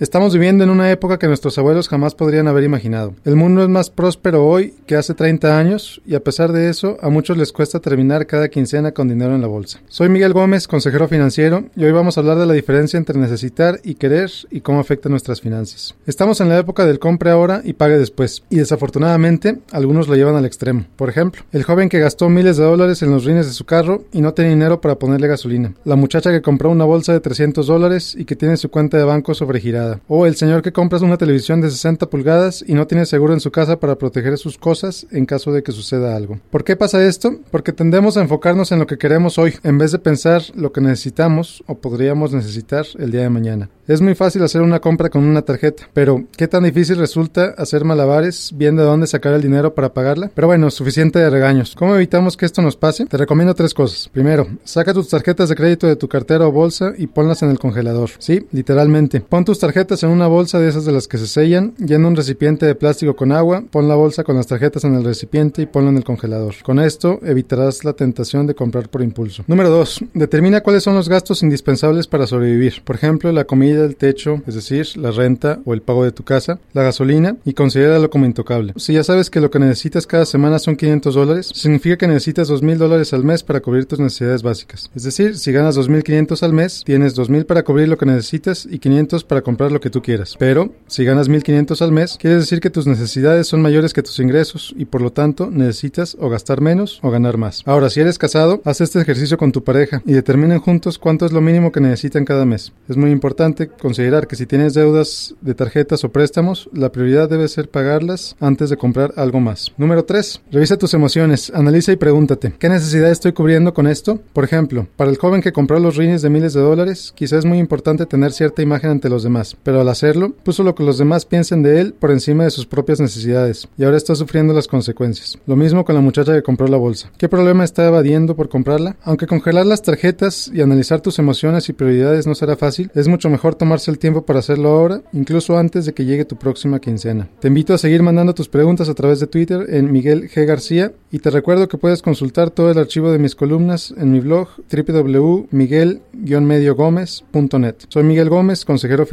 Estamos viviendo en una época que nuestros abuelos jamás podrían haber imaginado. El mundo es más próspero hoy que hace 30 años y a pesar de eso, a muchos les cuesta terminar cada quincena con dinero en la bolsa. Soy Miguel Gómez, consejero financiero, y hoy vamos a hablar de la diferencia entre necesitar y querer y cómo afecta nuestras finanzas. Estamos en la época del compre ahora y pague después, y desafortunadamente algunos lo llevan al extremo. Por ejemplo, el joven que gastó miles de dólares en los rines de su carro y no tiene dinero para ponerle gasolina. La muchacha que compró una bolsa de 300 dólares y que tiene su cuenta de banco sobregirada o el señor que compras una televisión de 60 pulgadas y no tiene seguro en su casa para proteger sus cosas en caso de que suceda algo. ¿Por qué pasa esto? Porque tendemos a enfocarnos en lo que queremos hoy en vez de pensar lo que necesitamos o podríamos necesitar el día de mañana. Es muy fácil hacer una compra con una tarjeta, pero ¿qué tan difícil resulta hacer malabares viendo de dónde sacar el dinero para pagarla? Pero bueno, suficiente de regaños. ¿Cómo evitamos que esto nos pase? Te recomiendo tres cosas. Primero, saca tus tarjetas de crédito de tu cartera o bolsa y ponlas en el congelador. Sí, literalmente. Pon tus tarjetas en una bolsa de esas de las que se sellan, llena un recipiente de plástico con agua, pon la bolsa con las tarjetas en el recipiente y ponlo en el congelador. Con esto evitarás la tentación de comprar por impulso. Número 2. Determina cuáles son los gastos indispensables para sobrevivir. Por ejemplo, la comida el techo, es decir, la renta o el pago de tu casa, la gasolina y considéralo como intocable. Si ya sabes que lo que necesitas cada semana son 500 dólares, significa que necesitas 2.000 dólares al mes para cubrir tus necesidades básicas. Es decir, si ganas 2.500 al mes, tienes 2.000 para cubrir lo que necesitas y 500 para comprar lo que tú quieras. Pero, si ganas 1.500 al mes, quiere decir que tus necesidades son mayores que tus ingresos y por lo tanto necesitas o gastar menos o ganar más. Ahora, si eres casado, haz este ejercicio con tu pareja y determinen juntos cuánto es lo mínimo que necesitan cada mes. Es muy importante considerar que si tienes deudas de tarjetas o préstamos, la prioridad debe ser pagarlas antes de comprar algo más. Número 3. Revisa tus emociones, analiza y pregúntate, ¿qué necesidad estoy cubriendo con esto? Por ejemplo, para el joven que compró los rines de miles de dólares, quizás es muy importante tener cierta imagen ante los demás, pero al hacerlo, puso lo que los demás piensen de él por encima de sus propias necesidades, y ahora está sufriendo las consecuencias. Lo mismo con la muchacha que compró la bolsa. ¿Qué problema está evadiendo por comprarla? Aunque congelar las tarjetas y analizar tus emociones y prioridades no será fácil, es mucho mejor tomarse el tiempo para hacerlo ahora, incluso antes de que llegue tu próxima quincena. Te invito a seguir mandando tus preguntas a través de Twitter en Miguel G. García y te recuerdo que puedes consultar todo el archivo de mis columnas en mi blog www.miguel-mediogomez.net. Soy Miguel Gómez, consejero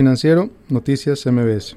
Noticias MBS.